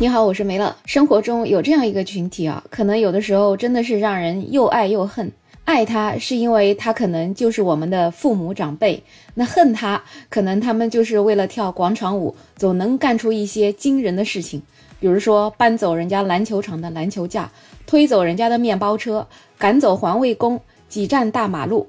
你好，我是梅乐。生活中有这样一个群体啊，可能有的时候真的是让人又爱又恨。爱他是因为他可能就是我们的父母长辈，那恨他可能他们就是为了跳广场舞，总能干出一些惊人的事情，比如说搬走人家篮球场的篮球架，推走人家的面包车，赶走环卫工，挤占大马路。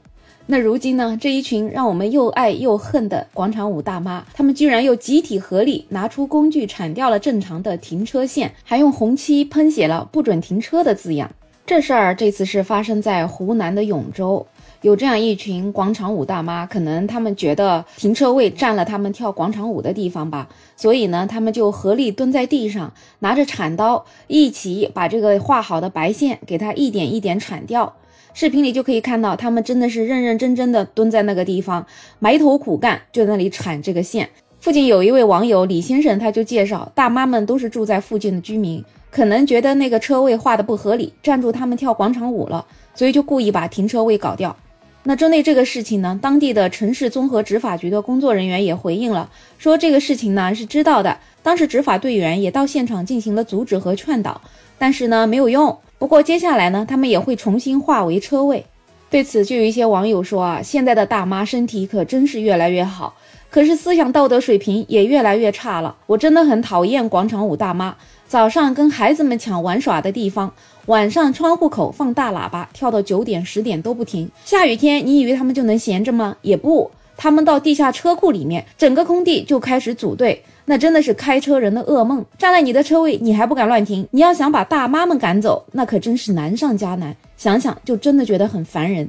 那如今呢？这一群让我们又爱又恨的广场舞大妈，他们居然又集体合力拿出工具铲掉了正常的停车线，还用红漆喷写了“不准停车”的字样。这事儿这次是发生在湖南的永州，有这样一群广场舞大妈，可能他们觉得停车位占了他们跳广场舞的地方吧，所以呢，他们就合力蹲在地上，拿着铲刀，一起把这个画好的白线给它一点一点铲掉。视频里就可以看到，他们真的是认认真真的蹲在那个地方，埋头苦干，就在那里铲这个线。附近有一位网友李先生，他就介绍，大妈们都是住在附近的居民，可能觉得那个车位画的不合理，占住他们跳广场舞了，所以就故意把停车位搞掉。那针对这个事情呢，当地的城市综合执法局的工作人员也回应了，说这个事情呢是知道的，当时执法队员也到现场进行了阻止和劝导，但是呢没有用。不过接下来呢，他们也会重新划为车位。对此，就有一些网友说啊，现在的大妈身体可真是越来越好，可是思想道德水平也越来越差了。我真的很讨厌广场舞大妈，早上跟孩子们抢玩耍的地方，晚上窗户口放大喇叭，跳到九点十点都不停。下雨天，你以为他们就能闲着吗？也不。他们到地下车库里面，整个空地就开始组队，那真的是开车人的噩梦。占了你的车位，你还不敢乱停？你要想把大妈们赶走，那可真是难上加难。想想就真的觉得很烦人。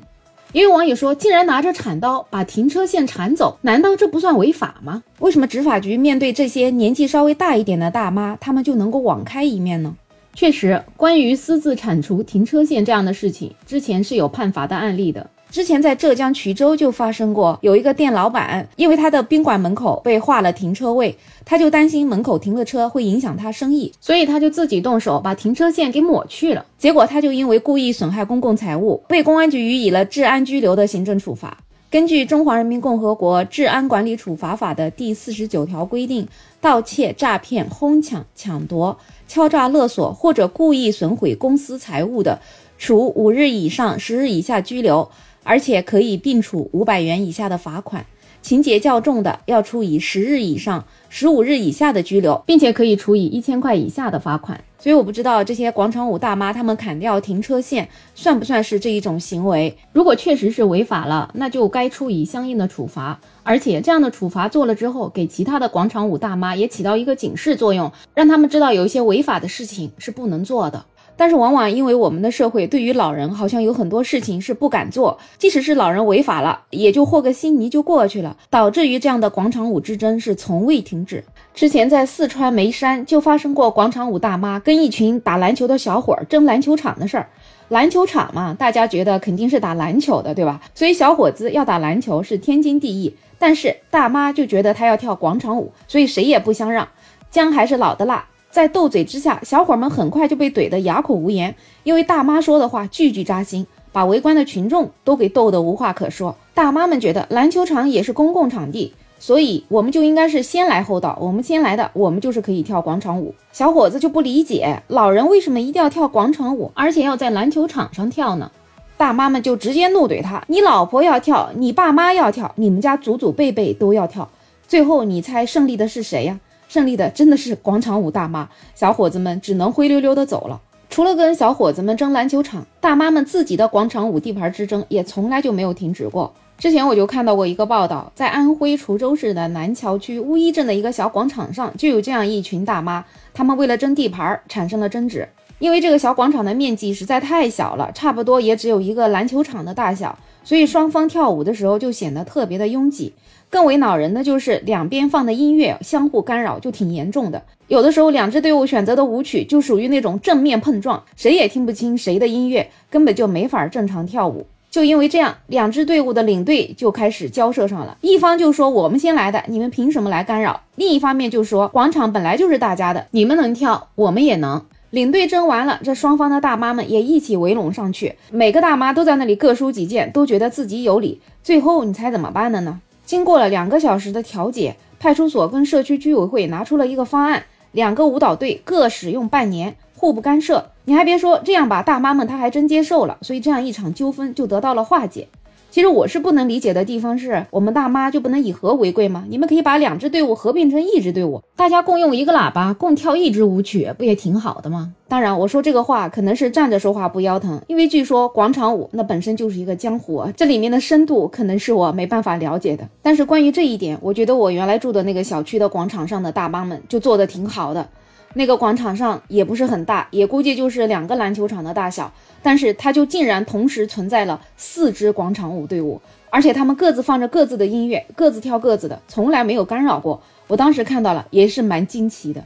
也有网友说，竟然拿着铲刀把停车线铲走，难道这不算违法吗？为什么执法局面对这些年纪稍微大一点的大妈，他们就能够网开一面呢？确实，关于私自铲除停车线这样的事情，之前是有判罚的案例的。之前在浙江衢州就发生过，有一个店老板，因为他的宾馆门口被划了停车位，他就担心门口停了车会影响他生意，所以他就自己动手把停车线给抹去了。结果他就因为故意损害公共财物，被公安局予以了治安拘留的行政处罚。根据《中华人民共和国治安管理处罚法》的第四十九条规定，盗窃、诈骗、哄抢、抢夺、敲诈勒索或者故意损毁公私财物的，处五日以上十日以下拘留。而且可以并处五百元以下的罚款，情节较重的要处以十日以上十五日以下的拘留，并且可以处以一千块以下的罚款。所以我不知道这些广场舞大妈他们砍掉停车线算不算是这一种行为？如果确实是违法了，那就该处以相应的处罚。而且这样的处罚做了之后，给其他的广场舞大妈也起到一个警示作用，让他们知道有一些违法的事情是不能做的。但是往往因为我们的社会对于老人好像有很多事情是不敢做，即使是老人违法了，也就和个稀泥就过去了，导致于这样的广场舞之争是从未停止。之前在四川眉山就发生过广场舞大妈跟一群打篮球的小伙争篮球场的事儿。篮球场嘛，大家觉得肯定是打篮球的，对吧？所以小伙子要打篮球是天经地义。但是大妈就觉得他要跳广场舞，所以谁也不相让。姜还是老的辣。在斗嘴之下，小伙们很快就被怼得哑口无言，因为大妈说的话句句扎心，把围观的群众都给逗得无话可说。大妈们觉得篮球场也是公共场地，所以我们就应该是先来后到，我们先来的，我们就是可以跳广场舞。小伙子就不理解，老人为什么一定要跳广场舞，而且要在篮球场上跳呢？大妈们就直接怒怼他：“你老婆要跳，你爸妈要跳，你们家祖祖辈辈都要跳，最后你猜胜利的是谁呀？”胜利的真的是广场舞大妈，小伙子们只能灰溜溜的走了。除了跟小伙子们争篮球场，大妈们自己的广场舞地盘之争也从来就没有停止过。之前我就看到过一个报道，在安徽滁州市的南桥区乌衣镇的一个小广场上，就有这样一群大妈，他们为了争地盘产生了争执。因为这个小广场的面积实在太小了，差不多也只有一个篮球场的大小，所以双方跳舞的时候就显得特别的拥挤。更为恼人的就是两边放的音乐相互干扰，就挺严重的。有的时候两支队伍选择的舞曲就属于那种正面碰撞，谁也听不清谁的音乐，根本就没法正常跳舞。就因为这样，两支队伍的领队就开始交涉上了。一方就说我们先来的，你们凭什么来干扰？另一方面就说广场本来就是大家的，你们能跳，我们也能。领队争完了，这双方的大妈们也一起围拢上去，每个大妈都在那里各抒己见，都觉得自己有理。最后你猜怎么办的呢？经过了两个小时的调解，派出所跟社区居委会拿出了一个方案，两个舞蹈队各使用半年，互不干涉。你还别说，这样吧，大妈们她还真接受了，所以这样一场纠纷就得到了化解。其实我是不能理解的地方是，我们大妈就不能以和为贵吗？你们可以把两支队伍合并成一支队伍，大家共用一个喇叭，共跳一支舞曲，不也挺好的吗？当然，我说这个话可能是站着说话不腰疼，因为据说广场舞那本身就是一个江湖，这里面的深度可能是我没办法了解的。但是关于这一点，我觉得我原来住的那个小区的广场上的大妈们就做的挺好的。那个广场上也不是很大，也估计就是两个篮球场的大小，但是它就竟然同时存在了四支广场舞队伍，而且他们各自放着各自的音乐，各自跳各自的，从来没有干扰过。我当时看到了，也是蛮惊奇的。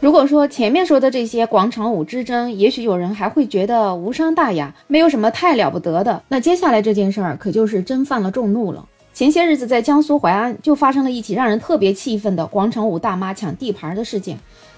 如果说前面说的这些广场舞之争，也许有人还会觉得无伤大雅，没有什么太了不得的。那接下来这件事儿可就是真犯了众怒了。前些日子在江苏淮安就发生了一起让人特别气愤的广场舞大妈抢地盘的事件。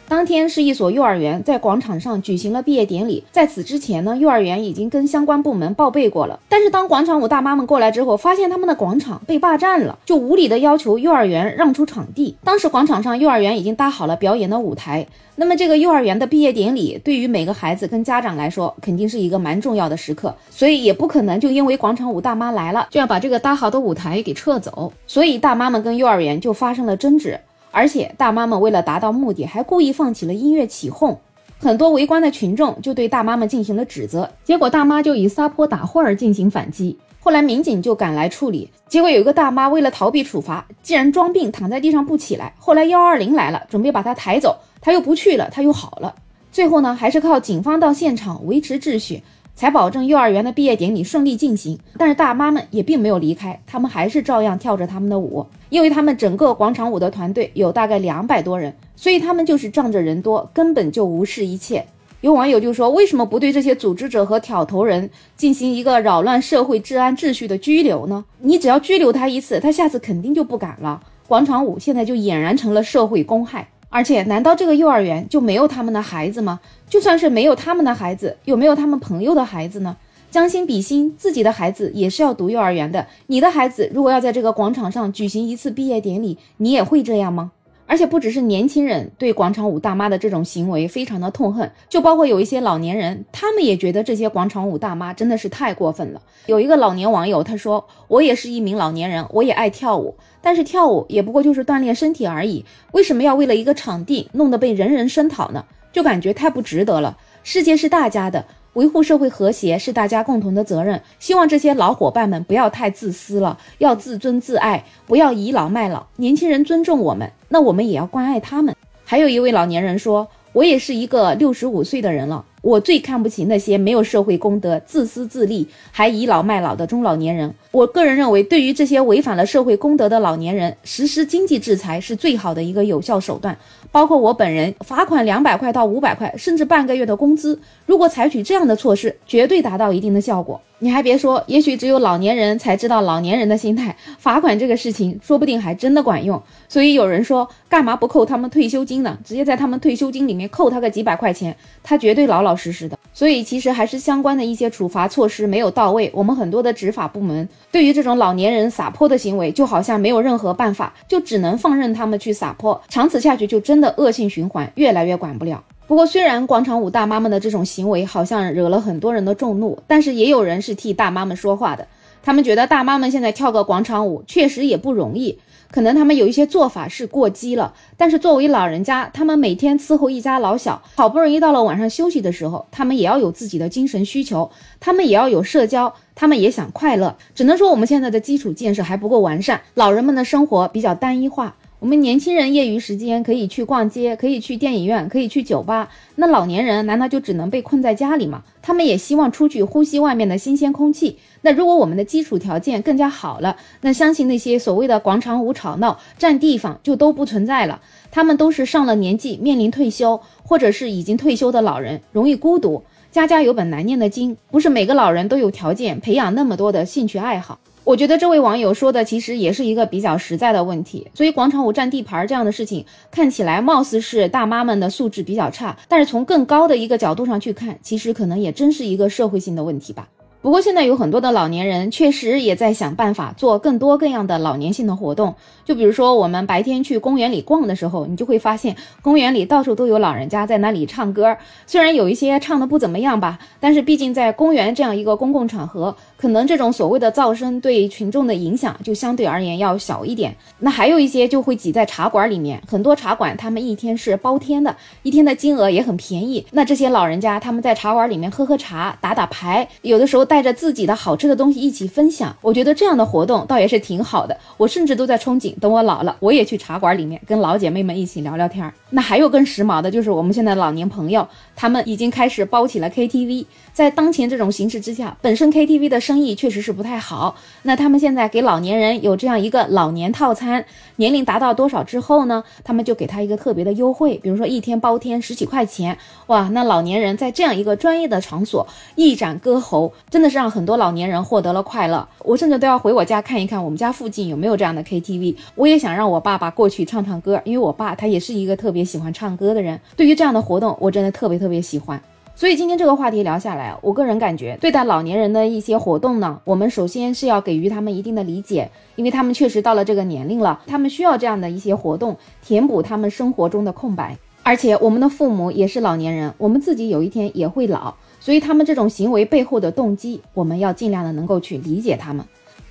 当天是一所幼儿园在广场上举行了毕业典礼，在此之前呢，幼儿园已经跟相关部门报备过了。但是当广场舞大妈们过来之后，发现他们的广场被霸占了，就无理的要求幼儿园让出场地。当时广场上幼儿园已经搭好了表演的舞台，那么这个幼儿园的毕业典礼对于每个孩子跟家长来说，肯定是一个蛮重要的时刻，所以也不可能就因为广场舞大妈来了，就要把这个搭好的舞台给撤走。所以大妈们跟幼儿园就发生了争执。而且大妈们为了达到目的，还故意放起了音乐起哄，很多围观的群众就对大妈们进行了指责，结果大妈就以撒泼打混儿进行反击。后来民警就赶来处理，结果有一个大妈为了逃避处罚，竟然装病躺在地上不起来。后来幺二零来了，准备把她抬走，她又不去了，她又好了。最后呢，还是靠警方到现场维持秩序。才保证幼儿园的毕业典礼顺利进行，但是大妈们也并没有离开，他们还是照样跳着他们的舞，因为他们整个广场舞的团队有大概两百多人，所以他们就是仗着人多，根本就无视一切。有网友就说：“为什么不对这些组织者和挑头人进行一个扰乱社会治安秩序的拘留呢？你只要拘留他一次，他下次肯定就不敢了。广场舞现在就俨然成了社会公害。”而且，难道这个幼儿园就没有他们的孩子吗？就算是没有他们的孩子，有没有他们朋友的孩子呢？将心比心，自己的孩子也是要读幼儿园的。你的孩子如果要在这个广场上举行一次毕业典礼，你也会这样吗？而且不只是年轻人对广场舞大妈的这种行为非常的痛恨，就包括有一些老年人，他们也觉得这些广场舞大妈真的是太过分了。有一个老年网友他说：“我也是一名老年人，我也爱跳舞，但是跳舞也不过就是锻炼身体而已，为什么要为了一个场地弄得被人人声讨呢？就感觉太不值得了。世界是大家的。”维护社会和谐是大家共同的责任。希望这些老伙伴们不要太自私了，要自尊自爱，不要倚老卖老。年轻人尊重我们，那我们也要关爱他们。还有一位老年人说：“我也是一个六十五岁的人了。”我最看不起那些没有社会公德、自私自利还倚老卖老的中老年人。我个人认为，对于这些违反了社会公德的老年人，实施经济制裁是最好的一个有效手段。包括我本人，罚款两百块到五百块，甚至半个月的工资。如果采取这样的措施，绝对达到一定的效果。你还别说，也许只有老年人才知道老年人的心态。罚款这个事情，说不定还真的管用。所以有人说，干嘛不扣他们退休金呢？直接在他们退休金里面扣他个几百块钱，他绝对老老实实的。所以其实还是相关的一些处罚措施没有到位。我们很多的执法部门对于这种老年人撒泼的行为，就好像没有任何办法，就只能放任他们去撒泼。长此下去，就真的恶性循环，越来越管不了。不过，虽然广场舞大妈们的这种行为好像惹了很多人的众怒，但是也有人是替大妈们说话的。他们觉得大妈们现在跳个广场舞确实也不容易，可能他们有一些做法是过激了。但是作为老人家，他们每天伺候一家老小，好不容易到了晚上休息的时候，他们也要有自己的精神需求，他们也要有社交，他们也想快乐。只能说我们现在的基础建设还不够完善，老人们的生活比较单一化。我们年轻人业余时间可以去逛街，可以去电影院，可以去酒吧。那老年人难道就只能被困在家里吗？他们也希望出去呼吸外面的新鲜空气。那如果我们的基础条件更加好了，那相信那些所谓的广场舞吵闹占地方就都不存在了。他们都是上了年纪，面临退休，或者是已经退休的老人，容易孤独。家家有本难念的经，不是每个老人都有条件培养那么多的兴趣爱好。我觉得这位网友说的其实也是一个比较实在的问题，所以广场舞占地盘这样的事情看起来貌似是大妈们的素质比较差，但是从更高的一个角度上去看，其实可能也真是一个社会性的问题吧。不过现在有很多的老年人确实也在想办法做更多各样的老年性的活动，就比如说我们白天去公园里逛的时候，你就会发现公园里到处都有老人家在那里唱歌，虽然有一些唱的不怎么样吧，但是毕竟在公园这样一个公共场合。可能这种所谓的噪声对群众的影响就相对而言要小一点。那还有一些就会挤在茶馆里面，很多茶馆他们一天是包天的，一天的金额也很便宜。那这些老人家他们在茶馆里面喝喝茶、打打牌，有的时候带着自己的好吃的东西一起分享。我觉得这样的活动倒也是挺好的。我甚至都在憧憬，等我老了，我也去茶馆里面跟老姐妹们一起聊聊天儿。那还有更时髦的，就是我们现在老年朋友，他们已经开始包起了 KTV。在当前这种形势之下，本身 KTV 的生意确实是不太好。那他们现在给老年人有这样一个老年套餐，年龄达到多少之后呢？他们就给他一个特别的优惠，比如说一天包天十几块钱。哇，那老年人在这样一个专业的场所一展歌喉，真的是让很多老年人获得了快乐。我甚至都要回我家看一看，我们家附近有没有这样的 KTV。我也想让我爸爸过去唱唱歌，因为我爸他也是一个特别喜欢唱歌的人。对于这样的活动，我真的特别特别喜欢。所以今天这个话题聊下来，我个人感觉，对待老年人的一些活动呢，我们首先是要给予他们一定的理解，因为他们确实到了这个年龄了，他们需要这样的一些活动，填补他们生活中的空白。而且我们的父母也是老年人，我们自己有一天也会老，所以他们这种行为背后的动机，我们要尽量的能够去理解他们。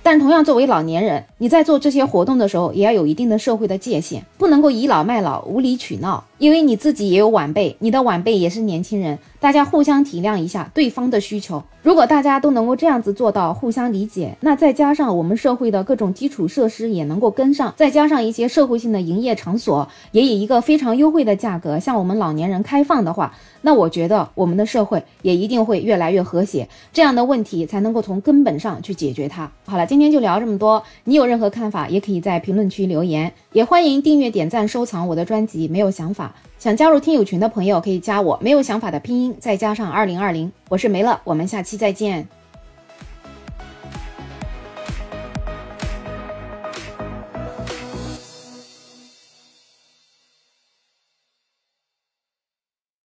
但同样，作为老年人，你在做这些活动的时候，也要有一定的社会的界限，不能够倚老卖老、无理取闹。因为你自己也有晚辈，你的晚辈也是年轻人，大家互相体谅一下对方的需求。如果大家都能够这样子做到互相理解，那再加上我们社会的各种基础设施也能够跟上，再加上一些社会性的营业场所也以一个非常优惠的价格向我们老年人开放的话，那我觉得我们的社会也一定会越来越和谐，这样的问题才能够从根本上去解决它。好了，今天就聊这么多，你有任何看法也可以在评论区留言，也欢迎订阅、点赞、收藏我的专辑。没有想法。想加入听友群的朋友可以加我，没有想法的拼音再加上二零二零，我是梅乐，我们下期再见。